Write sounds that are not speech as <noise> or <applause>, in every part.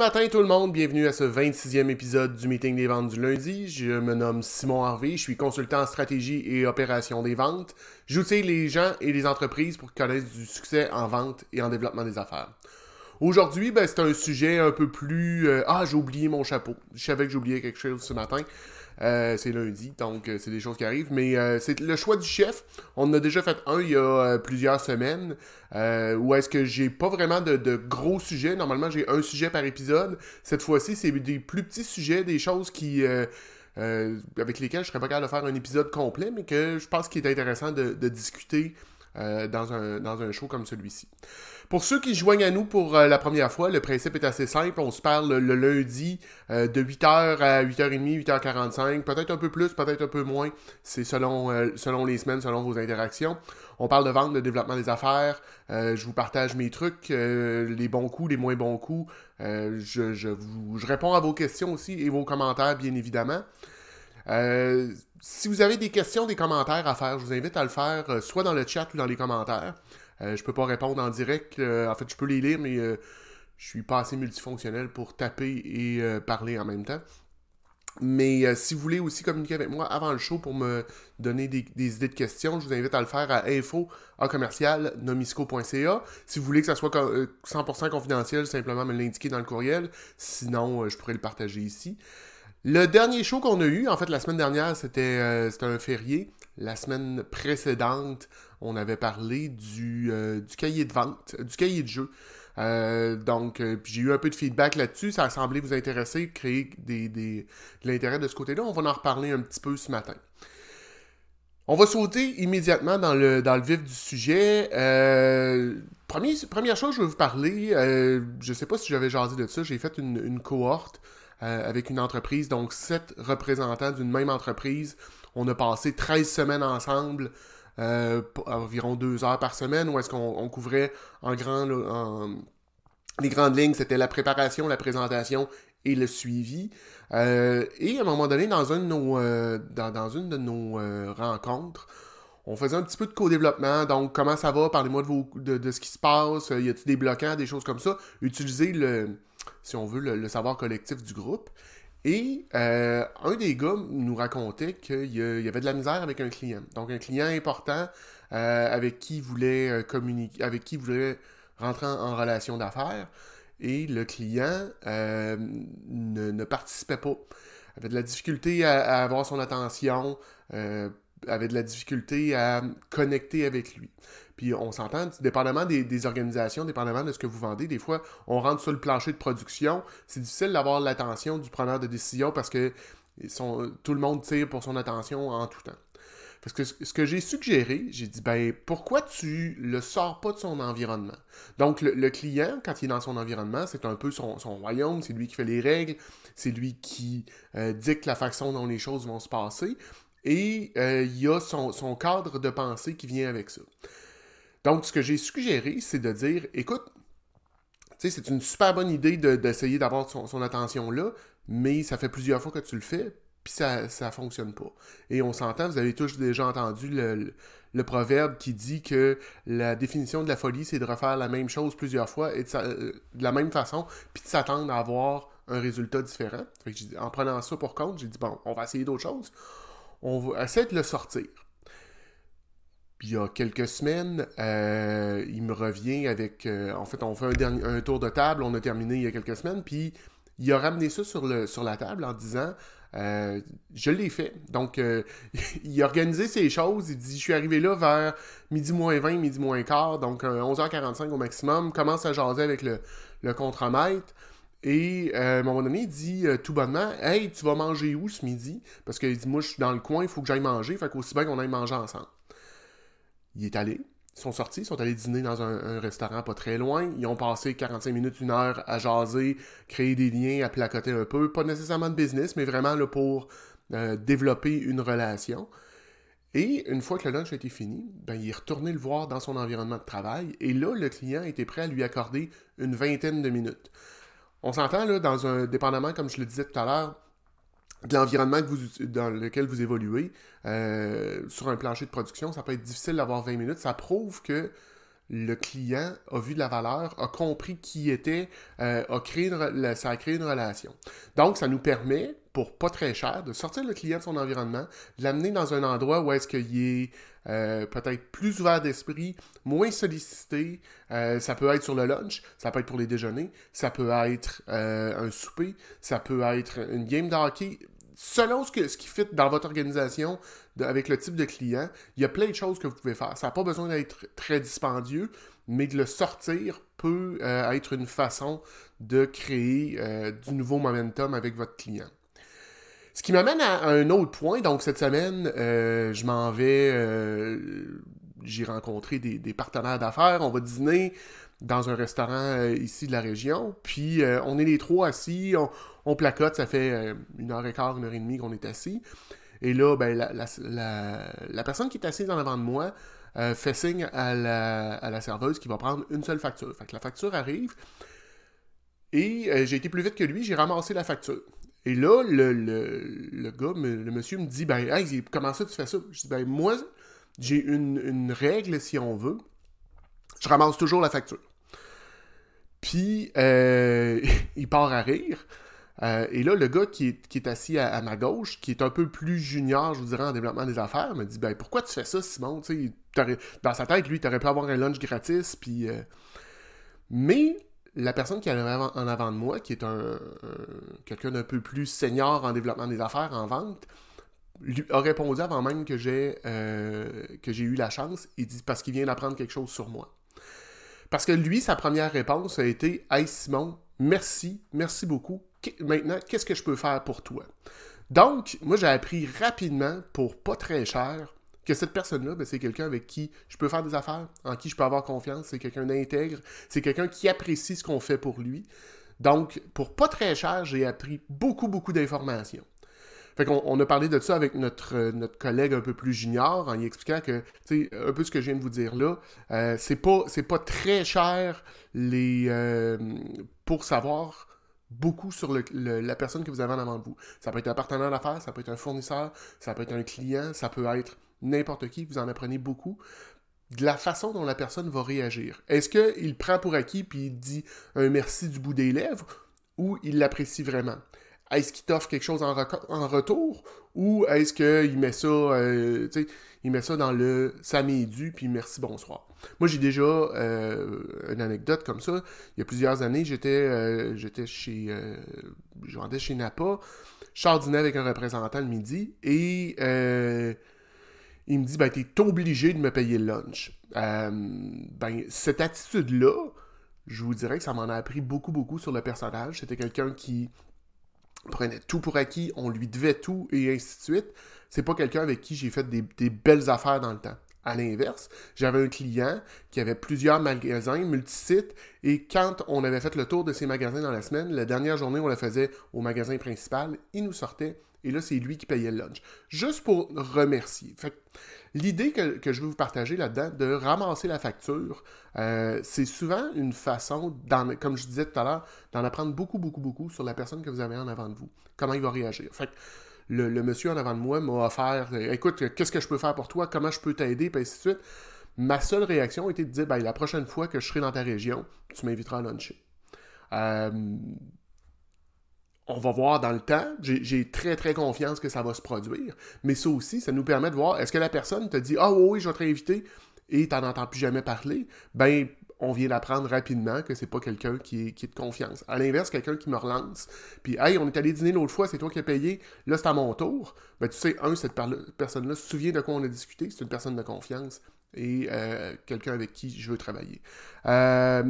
Matin tout le monde, bienvenue à ce 26e épisode du meeting des ventes du lundi. Je me nomme Simon Harvey, je suis consultant en stratégie et opération des ventes. J'outille les gens et les entreprises pour qu'ils connaissent du succès en vente et en développement des affaires. Aujourd'hui, ben, c'est un sujet un peu plus... euh, ah, j'ai oublié mon chapeau. Je savais que j'oubliais quelque chose ce matin. Euh, c'est lundi, donc euh, c'est des choses qui arrivent. Mais euh, c'est le choix du chef. On en a déjà fait un il y a plusieurs semaines. Où est-ce que j'ai pas vraiment de, gros sujets. Normalement, j'ai un sujet par épisode. Cette fois-ci, c'est des plus petits sujets, des choses qui... avec lesquelles je serais pas capable de faire un épisode complet, mais que je pense qu'il est intéressant de discuter euh, dans, un, dans un show comme celui-ci. Pour ceux qui se joignent à nous pour euh, la première fois, le principe est assez simple. On se parle le, lundi euh, de 8h à 8h30, 8h45, peut-être un peu plus, peut-être un peu moins. C'est selon, selon les semaines, selon vos interactions. On parle de vente, de développement des affaires. Je vous partage mes trucs, les bons coups, les moins bons coups. Je, je réponds à vos questions aussi et vos commentaires, bien évidemment. Si vous avez des questions, des commentaires à faire, je vous invite à le faire euh, soit dans le chat ou dans les commentaires. Euh, je peux pas répondre en direct. euh, en fait, je peux les lire, mais euh, je suis pas assez multifonctionnel pour taper et parler en même temps. Mais si vous voulez aussi communiquer avec moi avant le show pour me donner des, idées de questions, je vous invite à le faire à info à commercial nomisco.ca. Si vous voulez que ça soit co- euh, 100% confidentiel, simplement me l'indiquer dans le courriel. Sinon, je pourrais le partager ici. Le dernier show qu'on a eu, en fait, la semaine dernière, c'était euh, un férié. La semaine précédente, on avait parlé du, euh, du cahier de vente, du cahier de jeu. Euh, donc, j'ai eu un peu de feedback là-dessus. Ça a semblé vous intéresser, créer de l'intérêt de ce côté-là. On va en reparler un petit peu ce matin. On va sauter immédiatement dans le, dans vif du sujet. Premier- première chose, je vais vous parler. je ne sais pas si j'avais jasé de ça. J'ai fait une cohorte euh, avec une entreprise, donc sept représentants d'une même entreprise. On a passé 13 semaines ensemble, euh, environ deux heures par semaine, où est-ce qu'on on couvrait en grand, en- les grandes lignes, c'était la préparation, la présentation et le suivi. Euh, et à un moment donné, dans, un de nos, euh, dans, dans une de nos euh, rencontres, on faisait un petit peu de co-développement. Donc, comment ça va? Parlez-moi de, de, de ce qui se passe. Y a-t-il des bloquants, des choses comme ça? Utilisez le, si on veut, le, savoir collectif du groupe. Et euh, un des gars nous racontait qu'il y, avait de la misère avec un client. Donc, un client important euh, avec qui il voulait euh, communiquer, avec qui il voulait rentrer en, relation d'affaires. Et le client euh, ne, participait pas. Avait de la difficulté à, avoir son attention, euh, avait de la difficulté à connecter avec lui. Puis on s'entend, dépendamment des, organisations, dépendamment de ce que vous vendez, des fois, on rentre sur le plancher de production. C'est difficile d'avoir l'attention du preneur de décision parce que tout le monde tire pour son attention en tout temps. Parce que ce que j'ai suggéré, j'ai dit, ben, pourquoi tu le sors pas de son environnement? Donc, le, client, quand il est dans son environnement, c'est un peu son, son royaume, c'est lui qui fait les règles, c'est lui qui euh, dicte la façon dont les choses vont se passer, et euh, il y a son, cadre de pensée qui vient avec ça. Donc, ce que j'ai suggéré, c'est de dire, écoute, c'est une super bonne idée de- d'essayer d'avoir son, attention là, mais ça fait plusieurs fois que tu le fais, puis ça, ça fonctionne pas. Et on s'entend, vous avez tous déjà entendu le, proverbe qui dit que la définition de la folie, c'est de refaire la même chose plusieurs fois et de, euh, la même façon, puis de s'attendre à avoir un résultat différent. En prenant ça pour compte, j'ai dit, bon, on va essayer d'autres choses. On va essayer de le sortir. Il y a quelques semaines, euh, il me revient avec... euh, en fait, on fait un, dernier, tour de table, on a terminé il y a quelques semaines, puis il a ramené ça sur, la table en disant... euh, je l'ai fait. Donc, <laughs> il a organisé ses choses. Il dit Je suis arrivé là vers midi moins 20, midi moins quart, donc euh, 11h45 au maximum. Commence à jaser avec le, le contremaître. Et euh, à dit euh, tout bonnement Hey, tu vas manger où ce midi Parce qu'il dit Moi, je suis dans le coin, il faut que j'aille manger. Fait qu'aussi bien qu'on aille manger ensemble. Il est allé. Ils sont sortis, ils sont allés dîner dans un, restaurant pas très loin. Ils ont passé 45 minutes, une heure à jaser, créer des liens, à placoter un peu. Pas nécessairement de business, mais vraiment pour euh, développer une relation. Et une fois que le lunch a été fini, ben, il est retourné le voir dans son environnement de travail. Et là, le client était prêt à lui accorder une vingtaine de minutes. On s'entend là, dans un dépendamment, comme je le disais tout à l'heure, de l'environnement dans lequel vous évoluez, euh, sur un plancher de production, ça peut être difficile d'avoir 20 minutes. Ça prouve que le client a vu de la valeur, a compris qui était, euh, a créé ça a créé une relation. Donc, ça nous permet, pour pas très cher, de sortir le client de son environnement, l'amener dans un endroit où est-ce qu'il est euh, peut-être plus ouvert d'esprit, moins sollicité. Euh, ça peut être sur le lunch, ça peut être pour les déjeuners, ça peut être un souper, ça peut être une game de hockey selon ce, que, ce qui fit dans votre organisation, avec le type de client, il y a plein de choses que vous pouvez faire. Ça n'a pas besoin d'être très dispendieux, mais de le sortir peut euh, être une façon de créer euh, du nouveau momentum avec votre client. Ce qui m'amène à, un autre point. Donc, cette semaine, euh, je m'en vais. J'ai rencontré des, partenaires d'affaires. On va dîner dans un restaurant ici de la région. Puis, on est les trois assis. On, placote, ça fait une heure et quart, une heure et demie qu'on est assis. Et là, ben, la, personne qui est assise en avant de moi euh, fait signe à la, serveuse qui va prendre une seule facture. Fait que la facture arrive. Et euh, j'ai été plus vite que lui, j'ai ramassé la facture. Et là, le, gars, le monsieur me dit Ben, hey, comment ça tu fais ça? Je dis Ben, moi, j'ai une, une règle, si on veut. Je ramasse toujours la facture. Puis, <laughs> il part à rire. Euh, et là, le gars qui est, assis à, ma gauche, qui est un peu plus junior, je vous dirais, en développement des affaires, me dit ben pourquoi tu fais ça, Simon? Dans sa tête, lui, tu aurais pu avoir un lunch gratis, puis. Euh, mais la personne qui est en avant de moi, qui est un, quelqu'un d'un peu plus senior en développement des affaires, en vente, lui a répondu avant même que j'ai euh, que j'ai eu la chance. Il dit parce qu'il vient d'apprendre quelque chose sur moi. Parce que lui, sa première réponse a été Hey Simon, merci, merci beaucoup maintenant, qu'est-ce que je peux faire pour toi? Donc, moi, j'ai appris rapidement, pour pas très cher, que cette personne-là, ben, c'est quelqu'un avec qui je peux faire des affaires, en qui je peux avoir confiance, c'est quelqu'un d'intègre, c'est quelqu'un qui apprécie ce qu'on fait pour lui. Donc, pour pas très cher, j'ai appris beaucoup, beaucoup d'informations. Fait qu'on on a parlé de ça avec notre, notre collègue un peu plus junior en y expliquant que, tu sais, un peu ce que je viens de vous dire là, euh, c'est pas, pas très cher les, euh, pour savoir beaucoup sur la personne que vous avez en avant de vous. Ça peut être un partenaire d'affaires, ça peut être un fournisseur, ça peut être un client, ça peut être n'importe qui, vous en apprenez beaucoup de la façon dont la personne va réagir. Est-ce qu'il prend pour acquis puis il dit un merci du bout des lèvres ou il l'apprécie vraiment? Est-ce qu'il t'offre quelque chose en, retour ou est-ce qu'il met ça, euh, il met ça dans le ça m'est dû puis merci bonsoir. Moi j'ai déjà euh, une anecdote comme ça. Il y a plusieurs années j'étais euh, chez je vendais chez Napa. Je avec un représentant le midi et il me dit ben t'es obligé de me payer le lunch. ben cette attitude là je vous dirais que ça m'en a appris beaucoup, beaucoup sur le personnage. C'était quelqu'un qui prenait tout pour acquis, on lui devait tout et ainsi de suite. C'est pas quelqu'un avec qui j'ai fait des, belles affaires dans le temps. À l'inverse, j'avais un client qui avait plusieurs magasins, multisites, et quand on avait fait le tour de ces magasins dans la semaine, la dernière journée, on le faisait au magasin principal, il nous sortait, et là, c'est lui qui payait le lunch. Juste pour remercier. L'idée que, je veux vous partager là-dedans, de ramasser la facture, euh, c'est souvent une façon, comme je disais tout à l'heure, d'en apprendre beaucoup, beaucoup, beaucoup sur la personne que vous avez en avant de vous. Comment il va réagir. Le, monsieur en avant de moi m'a offert euh, Écoute, qu'est-ce que je peux faire pour toi? Comment je peux t'aider? Puis ainsi de suite. Ma seule réaction était de dire ben, La prochaine fois que je serai dans ta région, tu m'inviteras à luncher. Euh, on va voir dans le temps. J'ai très, très confiance que ça va se produire. Mais ça aussi, ça nous permet de voir, est-ce que la personne te dit, ah oui, je vais te réinviter, et tu n'en entends plus jamais parler, ben, on vient d'apprendre rapidement que c'est pas quelqu'un qui est, de confiance. À l'inverse, quelqu'un qui me relance, puis hey, on est allé dîner l'autre fois, c'est toi qui as payé, là c'est à mon tour. Ben tu sais, un, cette personne-là se souvient de quoi on a discuté, c'est une personne de confiance et euh, quelqu'un avec qui je veux travailler. Euh,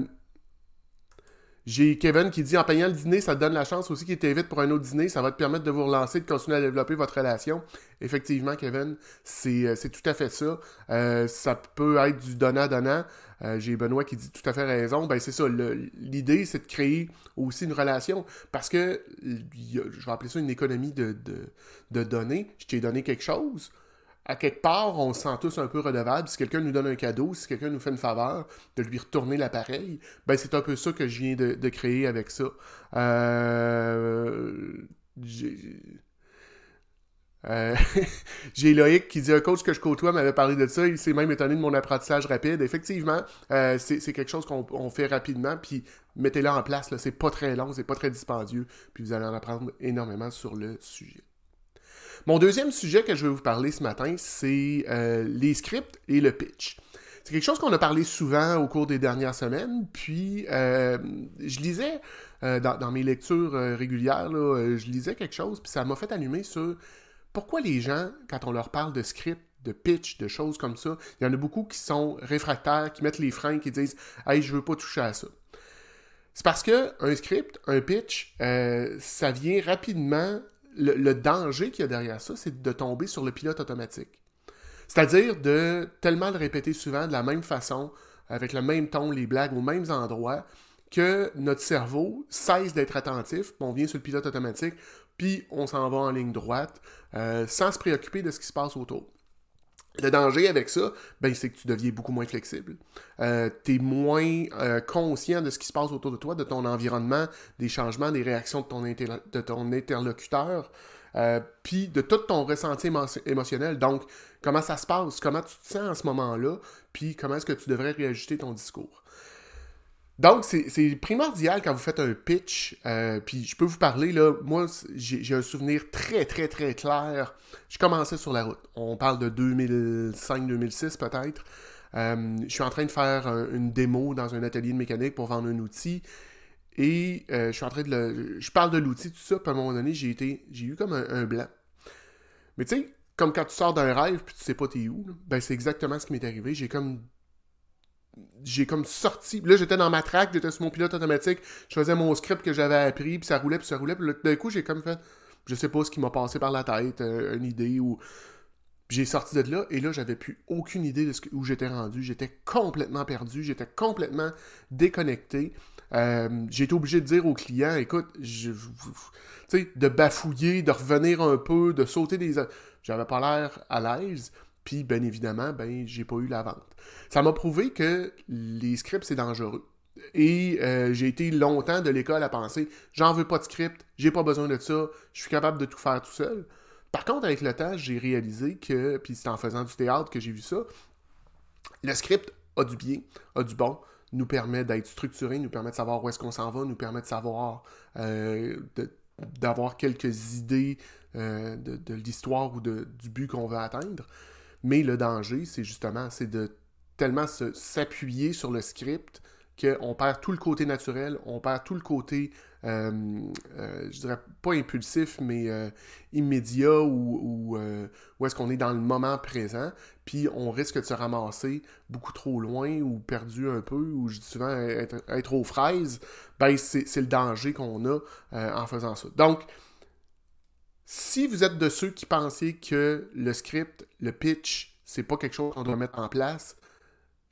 j'ai Kevin qui dit en payant le dîner, ça te donne la chance aussi qu'il t'invite pour un autre dîner. Ça va te permettre de vous relancer, de continuer à développer votre relation. Effectivement, Kevin, c'est euh, tout à fait ça. Euh, ça peut être du donnant-donnant. Euh, j'ai Benoît qui dit tout à fait raison. Ben, c'est ça. L'idée, c'est de créer aussi une relation. Parce que, je vais appeler ça une économie de, de, de données. Je t'ai donné quelque chose à quelque part, on se sent tous un peu redevable. Si quelqu'un nous donne un cadeau, si quelqu'un nous fait une faveur, de lui retourner l'appareil, ben c'est un peu ça que je viens de, créer avec ça. Euh, Euh, <laughs> j'ai Loïc qui dit un coach que je côtoie m'avait parlé de ça. Il s'est même étonné de mon apprentissage rapide. Effectivement, euh, c'est quelque chose qu'on fait rapidement. Puis mettez-le en place. C'est pas très long, c'est pas très dispendieux. Puis vous allez en apprendre énormément sur le sujet. Mon deuxième sujet que je vais vous parler ce matin, c'est euh, les scripts et le pitch. C'est quelque chose qu'on a parlé souvent au cours des dernières semaines. Puis je lisais dans, mes lectures régulières, je lisais quelque chose, puis ça m'a fait allumer sur pourquoi les gens, quand on leur parle de script, de pitch, de choses comme ça, il y en a beaucoup qui sont réfractaires, qui mettent les freins, qui disent Hey, je veux pas toucher à ça. C'est parce que un script, un pitch, euh, ça vient rapidement. Le, danger qu'il y a derrière ça, c'est de tomber sur le pilote automatique. C'est-à-dire de tellement le répéter souvent de la même façon, avec le même ton, les blagues aux mêmes endroits, que notre cerveau cesse d'être attentif, on vient sur le pilote automatique, puis on s'en va en ligne droite, euh, sans se préoccuper de ce qui se passe autour. Le danger avec ça, ben, c'est que tu deviens beaucoup moins flexible. Euh, tu es moins euh, conscient de ce qui se passe autour de toi, de ton environnement, des changements, des réactions de ton, de ton interlocuteur, puis de tout ton ressenti émotionnel. Donc, comment ça se passe, comment tu te sens en ce moment-là, puis comment est-ce que tu devrais réajuster ton discours. Donc, c'est primordial quand vous faites un pitch. Euh, puis je peux vous parler, là, moi, j'ai un souvenir très, très, très clair. Je commençais sur la route. On parle de 2005-2006 peut-être. Euh, je suis en train de faire une démo dans un atelier de mécanique pour vendre un outil. Et euh, je suis en train de le. Je parle de l'outil, tout ça, puis à un moment donné, j'ai eu comme un, blanc. Mais tu sais, comme quand tu sors d'un rêve puis tu sais pas t'es où, ben c'est exactement ce qui m'est arrivé. J'ai comme j'ai comme sorti. Là, j'étais dans ma track, j'étais sur mon pilote automatique, je faisais mon script que j'avais appris, puis ça roulait, puis ça roulait, puis d'un coup, j'ai comme fait, je sais pas ce qui m'a passé par la tête, euh, une idée, ou. J'ai sorti de là, et là, j'avais plus aucune idée de ce où j'étais rendu. J'étais complètement perdu, j'étais complètement déconnecté. Euh, j'ai été obligé de dire au client, écoute, je, sais, de bafouiller, de revenir un peu, de sauter des... J'avais pas l'air à l'aise. Puis, bien évidemment, ben, j'ai pas eu la vente. Ça m'a prouvé que les scripts, c'est dangereux. Et euh, j'ai été longtemps de l'école à penser j'en veux pas de script, j'ai pas besoin de ça, je suis capable de tout faire tout seul. Par contre, avec le temps, j'ai réalisé que, puis c'est en faisant du théâtre que j'ai vu ça, le script a du bien, a du bon, nous permet d'être structuré, nous permet de savoir où est-ce qu'on s'en va, nous permet de savoir, euh, d'avoir quelques idées euh, de, l'histoire ou du but qu'on veut atteindre. Mais le danger, c'est justement, c'est de tellement s'appuyer sur le script qu'on perd tout le côté naturel, on perd tout le côté, euh, euh, je dirais pas impulsif, mais euh, immédiat ou, où est-ce qu'on est dans le moment présent, puis on risque de se ramasser beaucoup trop loin ou perdu un peu, ou je dis souvent être, être aux fraises, ben c'est le danger qu'on a en faisant ça. Donc, si vous êtes de ceux qui pensaient que le script, le pitch, c'est pas quelque chose qu'on doit mettre en place,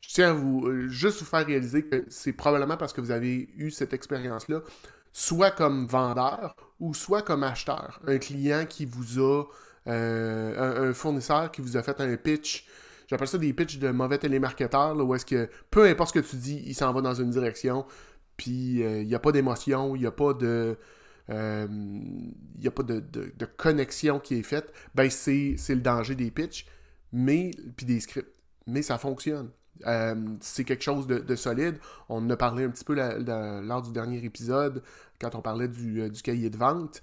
je tiens à vous euh, juste vous faire réaliser que c'est probablement parce que vous avez eu cette expérience-là, soit comme vendeur ou soit comme acheteur. Un client qui vous a, euh, un, fournisseur qui vous a fait un pitch. J'appelle ça des pitchs de mauvais télémarketeurs, là, où est-ce que peu importe ce que tu dis, il s'en va dans une direction, puis euh, il n'y a pas d'émotion, il n'y a pas de il euh, n'y a pas de, connexion qui est faite, ben c'est le danger des pitchs, mais puis des scripts. Mais ça fonctionne. Euh, c'est quelque chose de, solide. On en a parlé un petit peu lors du dernier épisode, quand on parlait du, euh, du cahier de vente.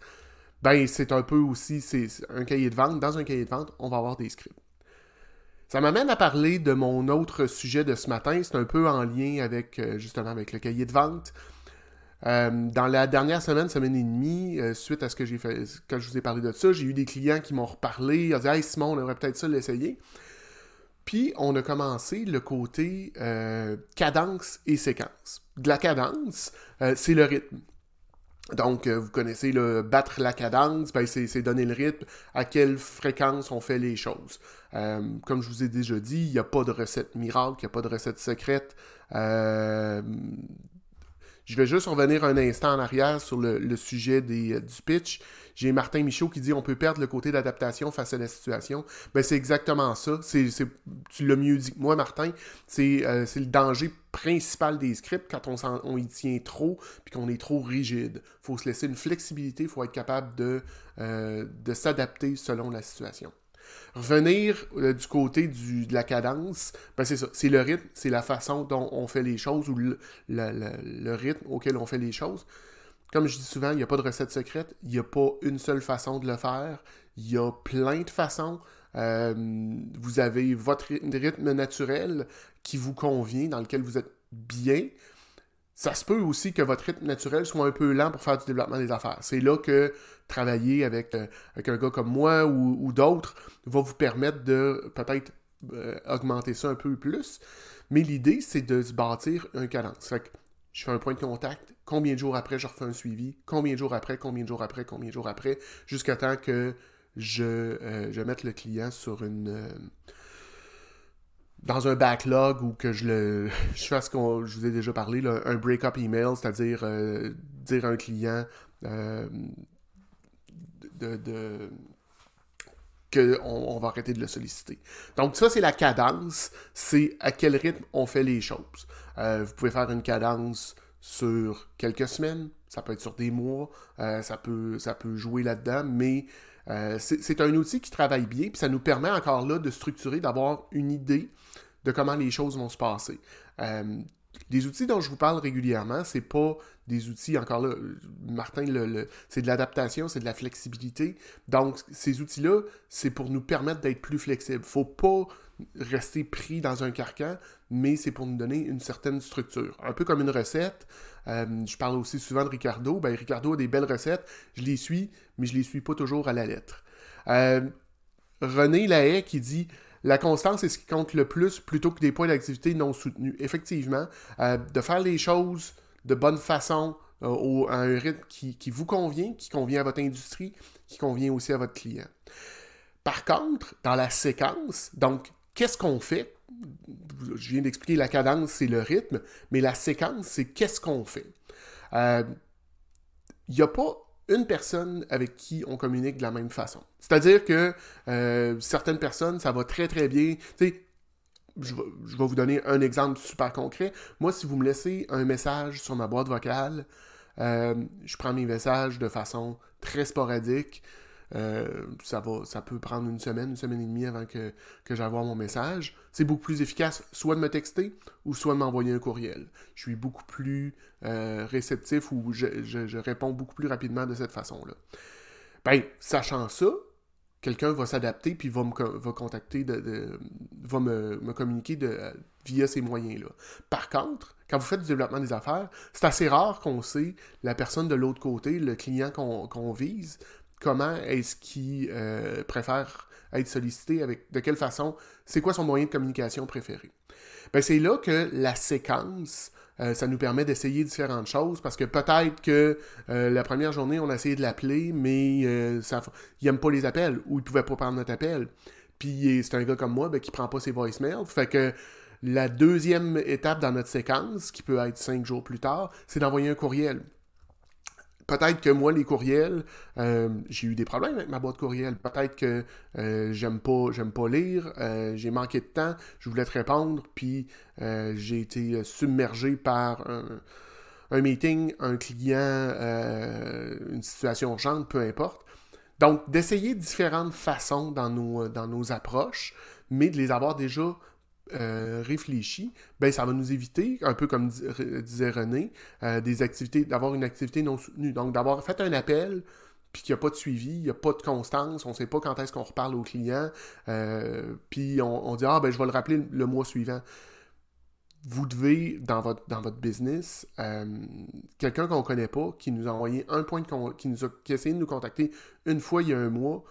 Ben, c'est un peu aussi, c'est un cahier de vente. Dans un cahier de vente, on va avoir des scripts. Ça m'amène à parler de mon autre sujet de ce matin. C'est un peu en lien avec, justement, avec le cahier de vente. Euh, dans la dernière semaine, semaine et demie, euh, suite à ce que j'ai fait, quand je vous ai parlé de ça, j'ai eu des clients qui m'ont reparlé, ils ont dit Hey Simon, on aurait peut-être ça l'essayer. Puis on a commencé le côté euh, cadence et séquence. De la cadence, c'est le rythme. Donc, vous connaissez le battre la cadence, ben, c'est donner le rythme, à quelle fréquence on fait les choses. comme je vous ai déjà dit, il n'y a pas de recette miracle, il n'y a pas de recette secrète. Je vais juste revenir un instant en arrière sur le, sujet des, euh, du pitch. J'ai Martin Michaud qui dit on peut perdre le côté d'adaptation face à la situation. Ben, c'est exactement ça. C'est, tu l'as mieux dit que moi, Martin. C'est, euh, le danger principal des scripts quand on, on y tient trop puis qu'on est trop rigide. Il faut se laisser une flexibilité, il faut être capable de, euh, de s'adapter selon la situation. Revenir euh, du côté de la cadence, ben c'est ça, c'est le rythme, c'est la façon dont on fait les choses ou le, le, rythme auquel on fait les choses. Comme je dis souvent, il n'y a pas de recette secrète, il n'y a pas une seule façon de le faire, il y a plein de façons. Euh, vous avez votre rythme naturel qui vous convient, dans lequel vous êtes bien. Ça se peut aussi que votre rythme naturel soit un peu lent pour faire du développement des affaires. C'est là que travailler avec, euh, avec un gars comme moi ou, d'autres va vous permettre de peut-être euh, augmenter ça un peu plus. Mais l'idée, c'est de se bâtir un cadence. Fait que je fais un point de contact, combien de jours après je refais un suivi, combien de jours après, combien de jours après, combien de jours après, jusqu'à temps que je, euh, je mette le client sur une dans un backlog ou que je le <laughs> je fasse ce que je vous ai déjà parlé, un break-up email, c'est-à-dire dire à un client de, qu'on on va arrêter de le solliciter. Donc ça, c'est la cadence, c'est à quel rythme on fait les choses. Euh, vous pouvez faire une cadence sur quelques semaines, ça peut être sur des mois, ça, peut, ça peut jouer là-dedans, mais c'est un outil qui travaille bien, puis ça nous permet encore là de structurer, d'avoir une idée de comment les choses vont se passer. Les outils dont je vous parle régulièrement, c'est pas des outils, encore là, Martin, c'est de l'adaptation, c'est de la flexibilité. Donc, ces outils-là, c'est pour nous permettre d'être plus flexibles. faut pas rester pris dans un carcan, mais c'est pour nous donner une certaine structure. Un peu comme une recette. Euh, je parle aussi souvent de Ricardo. Ben, Ricardo a des belles recettes, je les suis, mais je les suis pas toujours à la lettre. Euh, René Lahaye qui dit la constance est ce qui compte le plus plutôt que des points d'activité non soutenus. Effectivement, euh, de faire les choses de bonne façon, euh, à un rythme qui, vous convient, qui convient à votre industrie, qui convient aussi à votre client. Par contre, dans la séquence, donc, qu'est-ce qu'on fait? Je viens d'expliquer la cadence, c'est le rythme, mais la séquence, c'est qu'est-ce qu'on fait? Il euh, n'y a pas une personne avec qui on communique de la même façon. C'est-à-dire que euh, certaines personnes, ça va très très bien. Je, vais vous donner un exemple super concret. Moi, si vous me laissez un message sur ma boîte vocale, euh, je prends mes messages de façon très sporadique. Euh, ça, va, ça peut prendre une semaine, une semaine et demie avant que, que j'aille mon message. C'est beaucoup plus efficace soit de me texter ou soit de m'envoyer un courriel. Je suis beaucoup plus euh, réceptif ou je, réponds beaucoup plus rapidement de cette façon-là. Ben, sachant ça, quelqu'un va s'adapter puis va me va contacter, de, va me, communiquer de, via ces moyens-là. Par contre, quand vous faites du développement des affaires, c'est assez rare qu'on sait la personne de l'autre côté, le client qu'on vise, comment est-ce qu'il euh, préfère être sollicité, de quelle façon, c'est quoi son moyen de communication préféré? Ben, c'est là que la séquence, euh, ça nous permet d'essayer différentes choses, parce que peut-être que euh, la première journée, on a essayé de l'appeler, mais il n'aime pas les appels, ou il pouvait pas prendre notre appel. Puis c'est un gars comme moi ben, qui prend pas ses voicemails. Fait que la deuxième étape dans notre séquence, qui peut être cinq jours plus tard, c'est d'envoyer un courriel peut-être que moi, les courriels, euh, j'ai eu des problèmes avec ma boîte courriel. Peut-être que euh, j'aime pas, j'aime pas lire, euh, j'ai manqué de temps, je voulais te répondre, puis j'ai été submergé par un, meeting, un client, une situation urgente, peu importe. Donc, d'essayer différentes façons dans nos, dans nos approches, mais de les avoir déjà euh, réfléchi, ben ça va nous éviter, un peu comme disait René, euh, des activités, d'avoir une activité non soutenue. Donc d'avoir fait un appel, puis qu'il n'y a pas de suivi, il n'y a pas de constance, on ne sait pas quand est-ce qu'on reparle au client, euh, puis on, dit ah ben je vais le rappeler le, mois suivant. Vous devez, dans votre, dans votre business, quelqu'un qu'on ne connaît pas, qui nous a envoyé un point de qui nous a, qui essayé de nous contacter une fois il y a un mois,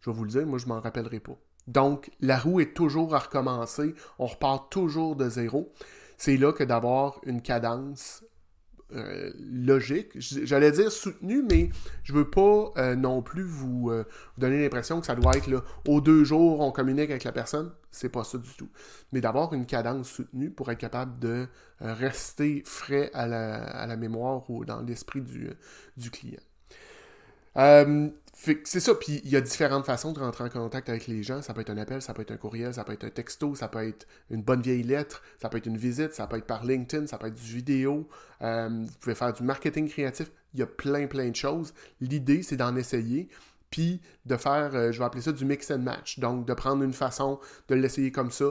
je vais vous le dire, moi je m'en rappellerai pas. Donc, la roue est toujours à recommencer. On repart toujours de zéro. C'est là que d'avoir une cadence euh, logique, j'allais dire soutenue, mais je veux pas euh, non plus euh, vous, donner l'impression que ça doit être là, aux deux jours, on communique avec la personne. C'est pas ça du tout. Mais d'avoir une cadence soutenue pour être capable de rester frais à la, mémoire ou dans l'esprit du client. Euh, c'est ça, puis il y a différentes façons de rentrer en contact avec les gens. Ça peut être un appel, ça peut être un courriel, ça peut être un texto, ça peut être une bonne vieille lettre, ça peut être une visite, ça peut être par LinkedIn, ça peut être du vidéo. Euh, vous pouvez faire du marketing créatif. Il y a plein, plein de choses. L'idée, c'est d'en essayer, puis de faire, euh, je vais appeler ça du mix and match. Donc, de prendre une façon, de l'essayer comme ça,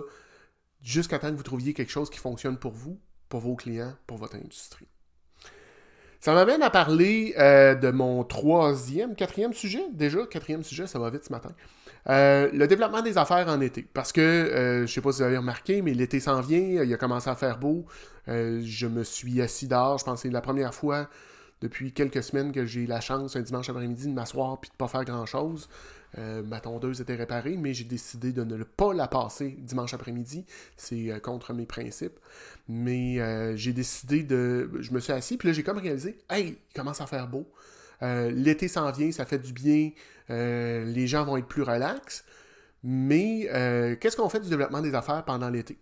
jusqu'à temps que vous trouviez quelque chose qui fonctionne pour vous, pour vos clients, pour votre industrie. Ça m'amène à parler euh, de mon troisième, quatrième sujet. Déjà, quatrième sujet, ça va vite ce matin. Euh, le développement des affaires en été. Parce que, euh, je ne sais pas si vous avez remarqué, mais l'été s'en vient, il a commencé à faire beau. je me suis assis dehors, je pense que c'est la première fois depuis quelques semaines que j'ai la chance, un dimanche après-midi, de m'asseoir puis de ne pas faire grand-chose. Euh, ma tondeuse était réparée, mais j'ai décidé de ne pas la passer dimanche après-midi. C'est euh, contre mes principes. Mais euh, j'ai décidé de. Je me suis assis, puis là, j'ai comme réalisé Hey, il commence à faire beau. L'été s'en vient, ça fait du bien. les gens vont être plus relax. Mais qu'est-ce qu'on fait du développement des affaires pendant l'été?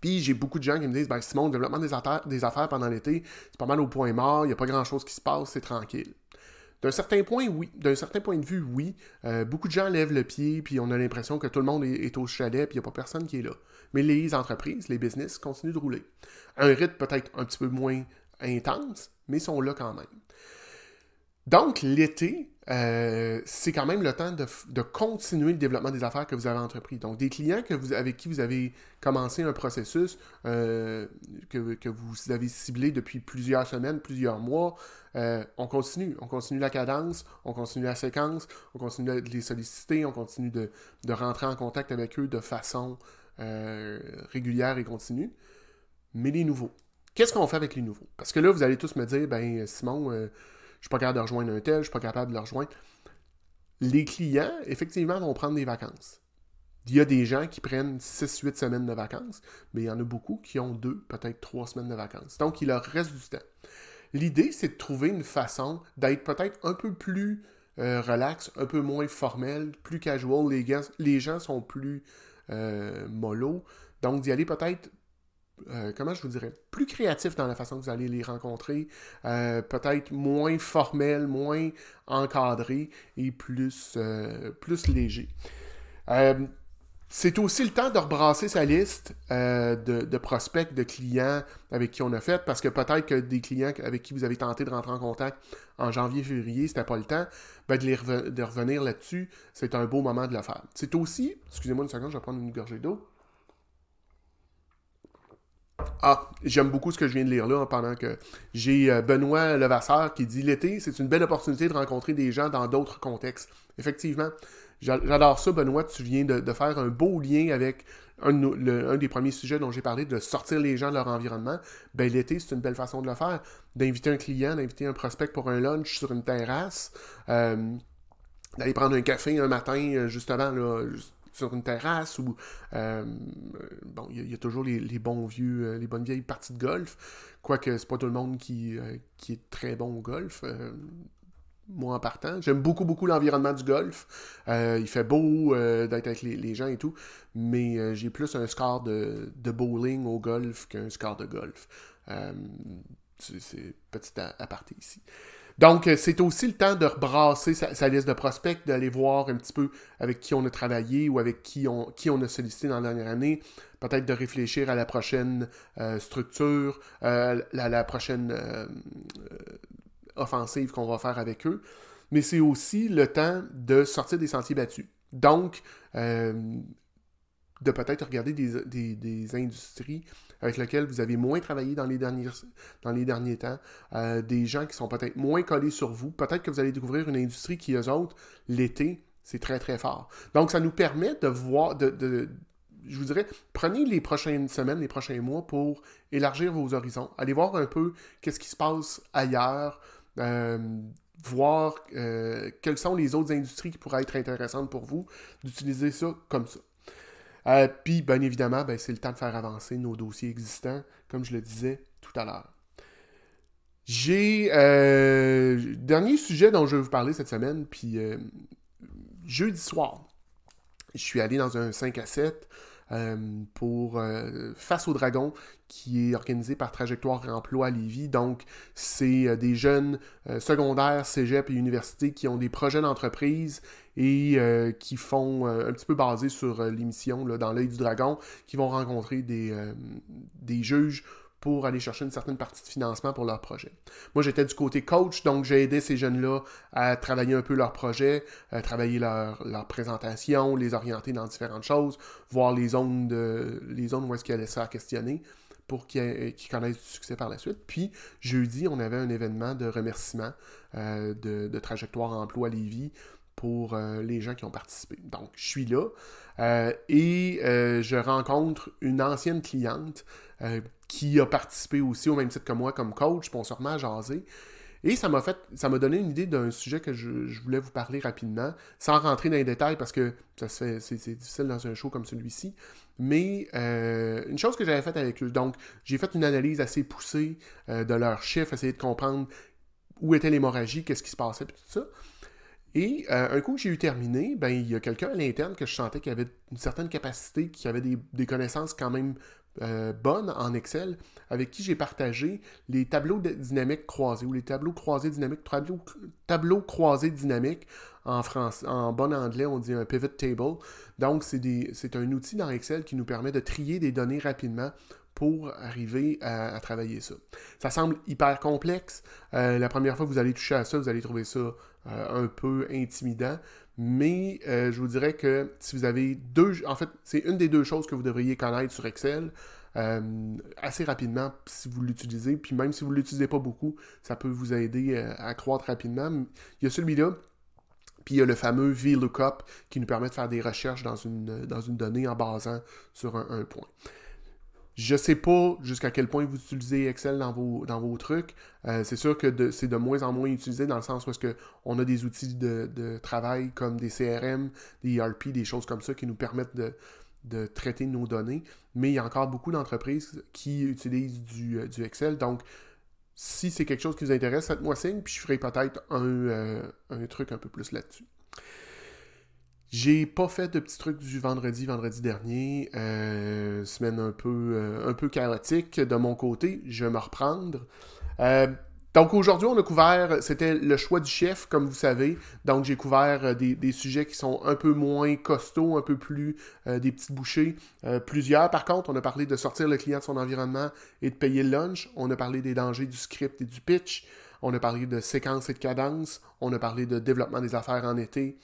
Puis j'ai beaucoup de gens qui me disent ben, Simon, le développement des, affaires, des affaires pendant l'été, c'est pas mal au point mort, il n'y a pas grand-chose qui se passe, c'est tranquille. D'un certain point, de vue, oui. Euh, beaucoup de gens lèvent le pied, puis on a l'impression que tout le monde est, au chalet, puis il n'y a pas personne qui est là. Mais les entreprises, les business continuent de rouler. un rythme peut-être un petit peu moins intense, mais sont là quand même. Donc, l'été, euh, c'est quand même le temps de, continuer le développement des affaires que vous avez entrepris. Donc, des clients avec qui vous avez commencé un processus euh, que, vous avez ciblé depuis plusieurs semaines, plusieurs mois, euh, on continue. On continue la cadence, on continue la séquence, on continue de les solliciter, on continue de, rentrer en contact avec eux de façon régulière et continue. Mais les nouveaux. Qu'est-ce qu'on fait avec les nouveaux? Parce que là, vous allez tous me dire, ben Simon, je suis pas capable de rejoindre un tel, je suis pas capable de le rejoindre. Les clients, effectivement, vont prendre des vacances. Il y a des gens qui prennent 6-8 semaines de vacances, mais il y en a beaucoup qui ont 2, peut-être 3 semaines de vacances. Donc, il leur reste du temps. L'idée, c'est de trouver une façon d'être peut-être un peu plus euh, relax, un peu moins formel, plus casual. Les, gens sont plus euh, mollo. Donc, d'y aller peut-être euh, comment je vous dirais, plus créatif dans la façon que vous allez les rencontrer, euh, peut-être moins formel, moins encadré et plus, euh, plus léger. c'est aussi le temps de rebrasser sa liste de, prospects, de clients avec qui on a fait, parce que peut-être que des clients avec qui vous avez tenté de rentrer en contact en janvier, février, c'était pas le temps, ben de, de revenir là-dessus, c'est un beau moment de le faire. C'est aussi, excusez-moi une seconde, je vais prendre une gorgée d'eau. Ah, j'aime beaucoup ce que je viens de lire là pendant que j'ai euh, Benoît Levasseur qui dit l'été, c'est une belle opportunité de rencontrer des gens dans d'autres contextes. Effectivement, j'adore ça, Benoît. Tu viens de, faire un beau lien avec un, des premiers sujets dont j'ai parlé, de sortir les gens de leur environnement. Ben, l'été, c'est une belle façon de le faire. D'inviter un client, d'inviter un prospect pour un lunch sur une terrasse. Euh, d'aller prendre un café un matin, euh, justement, là, sur une terrasse ou euh, bon, il y, a toujours les, bons vieux, euh, les bonnes vieilles parties de golf. Quoique c'est pas tout le monde qui, euh, qui est très bon au golf. moi en partant. J'aime beaucoup, beaucoup l'environnement du golf. il fait beau d'être avec les, gens et tout. Mais j'ai plus un score de, de bowling au golf qu'un score de golf. c'est petit aparté ici. Donc, euh, c'est aussi le temps de rebrasser sa, liste de prospects, d'aller voir un petit peu avec qui on a travaillé ou avec qui on, qui on a sollicité dans la dernière année. Peut-être de réfléchir à la prochaine euh, structure, euh, la, prochaine offensive qu'on va faire avec eux. Mais c'est aussi le temps de sortir des sentiers battus. Donc, de peut-être regarder des, industries avec lesquelles vous avez moins travaillé dans les derniers, dans les derniers temps, euh, des gens qui sont peut-être moins collés sur vous. Peut-être que vous allez découvrir une industrie qui, eux autres, l'été, c'est très très fort. Donc, ça nous permet de voir, de, je vous dirais, prenez les prochaines semaines, les prochains mois pour élargir vos horizons. Allez voir un peu qu'est-ce qui se passe ailleurs. Euh, voir euh, quelles sont les autres industries qui pourraient être intéressantes pour vous, d'utiliser ça comme ça. Euh, puis, bien évidemment, ben, c'est le temps de faire avancer nos dossiers existants, comme je le disais tout à l'heure. J'ai. Euh, dernier sujet dont je vais vous parler cette semaine, puis euh, jeudi soir, je suis allé dans un 5 à 7 pour Face au Dragon, qui est organisé par Trajectoire Emploi à Lévis. Donc, c'est des jeunes secondaires, cégep et universités qui ont des projets d'entreprise et qui font un petit peu basé sur l'émission dans l'œil du dragon, qui vont rencontrer des, des juges pour aller chercher une certaine partie de financement pour leur projet. Moi, j'étais du côté coach, donc j'ai aidé ces jeunes-là à travailler un peu leur projet, à travailler leur, présentation, les orienter dans différentes choses, voir les zones, de, les zones où est-ce qu'ils allaient ça à questionner pour qu'ils connaissent du succès par la suite. Puis, jeudi, on avait un événement de remerciement euh, de, Trajectoire Emploi Lévis pour euh, les gens qui ont participé. Donc, je suis là euh, et je rencontre une ancienne cliente qui a participé aussi au même titre que moi comme coach, puis on se à. Et ça m'a fait, ça m'a donné une idée d'un sujet que je, voulais vous parler rapidement, sans rentrer dans les détails parce que ça c'est, difficile dans un show comme celui-ci. Mais euh, une chose que j'avais faite avec eux, donc j'ai fait une analyse assez poussée euh, de leurs chiffres, essayer de comprendre où était l'hémorragie, qu'est-ce qui se passait, puis tout ça. Et euh, un coup que j'ai eu terminé, ben, il y a quelqu'un à l'interne que je sentais qui avait une certaine capacité, qui avait des, connaissances quand même euh, bonne en Excel avec qui j'ai partagé les tableaux dynamiques croisés ou les tableaux croisés dynamiques, tableaux, croisés dynamiques en, en bon anglais, on dit un pivot table. Donc, c'est un outil dans Excel qui nous permet de trier des données rapidement pour arriver à, travailler ça. Ça semble hyper complexe. Euh, la première fois que vous allez toucher à ça, vous allez trouver ça un peu intimidant. Mais euh, je vous dirais que si vous avez deux... En fait, c'est une des deux choses que vous devriez connaître sur Excel. assez rapidement si vous l'utilisez. Puis même si vous ne l'utilisez pas beaucoup, ça peut vous aider à croître rapidement. Il y a celui-là. Puis il y a le fameux VLOOKUP qui nous permet de faire des recherches dans une, dans une donnée en basant sur un point. Je sais pas jusqu'à quel point vous utilisez Excel dans vos, dans vos trucs. Euh, c'est sûr que c'est de moins en moins utilisé dans le sens où est-ce on a des outils de, travail comme des CRM, des ERP, des choses comme ça qui nous permettent de, traiter nos données. Mais il y a encore beaucoup d'entreprises qui utilisent du, euh, Excel. Donc, si c'est quelque chose qui vous intéresse, faites-moi signe, puis je ferai peut-être un, euh, un truc un peu plus là-dessus. J'ai pas fait de petits trucs du vendredi, vendredi dernier. Euh, semaine un peu, euh, un peu chaotique de mon côté. Je vais me reprendre. Euh, donc aujourd'hui, on a couvert, c'était le choix du chef, comme vous savez. Donc j'ai couvert des, sujets qui sont un peu moins costauds, un peu plus des petites bouchées. plusieurs, par contre, on a parlé de sortir le client de son environnement et de payer le lunch. On a parlé des dangers du script et du pitch. On a parlé de séquence et de cadence. On a parlé de développement des affaires en été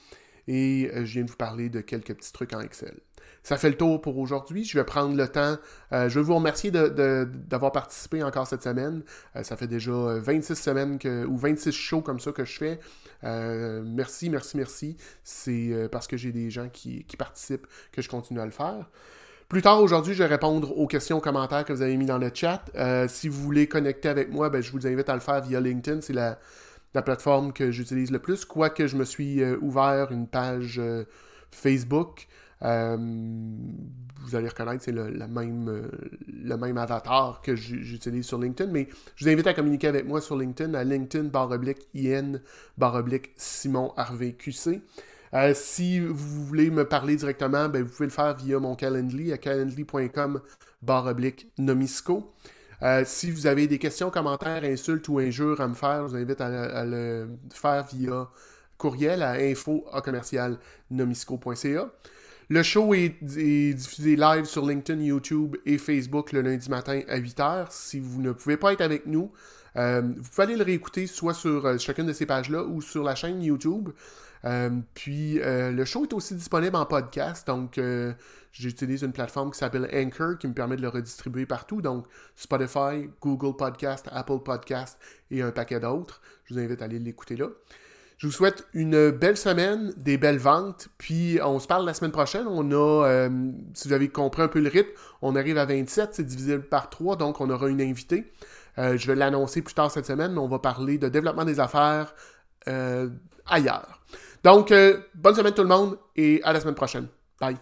et euh, je viens de vous parler de quelques petits trucs en Excel. Ça fait le tour pour aujourd'hui. Je vais prendre le temps. Euh, je veux vous remercier d'avoir participé encore cette semaine. Euh, ça fait déjà 26 semaines que, ou 26 shows comme ça que je fais. merci, merci, merci. C'est parce que j'ai des gens qui, participent que je continue à le faire. Plus tard aujourd'hui, je vais répondre aux questions, aux commentaires que vous avez mis dans le chat. si vous voulez connecter avec moi, ben, je vous invite à le faire via LinkedIn. C'est la, la plateforme que j'utilise le plus, quoique je me suis euh, ouvert une page euh, Facebook. Euh, vous allez reconnaître, c'est le, même, le même avatar que j'utilise sur LinkedIn, mais je vous invite à communiquer avec moi sur LinkedIn à LinkedIn IN Simon Harvey QC. si vous voulez me parler directement, ben, vous pouvez le faire via mon Calendly à calendly.com baroblique nomisco. Euh, si vous avez des questions, commentaires, insultes ou injures à me faire, je vous invite à, le faire via courriel à info Le show est, diffusé live sur LinkedIn, YouTube et Facebook le lundi matin à 8h. Si vous ne pouvez pas être avec nous, euh, vous pouvez aller le réécouter soit sur euh, chacune de ces pages-là ou sur la chaîne YouTube. Euh, puis euh, le show est aussi disponible en podcast, donc euh, j'utilise une plateforme qui s'appelle Anchor qui me permet de le redistribuer partout, donc Spotify, Google Podcast, Apple Podcast et un paquet d'autres. Je vous invite à aller l'écouter là. Je vous souhaite une belle semaine, des belles ventes, puis on se parle la semaine prochaine. On a, si vous avez compris un peu le rythme, on arrive à 27, c'est divisé par 3, donc on aura une invitée. je vais l'annoncer plus tard cette semaine, mais on va parler de développement des affaires ailleurs. Donc, euh, bonne semaine tout le monde et à la semaine prochaine. Bye.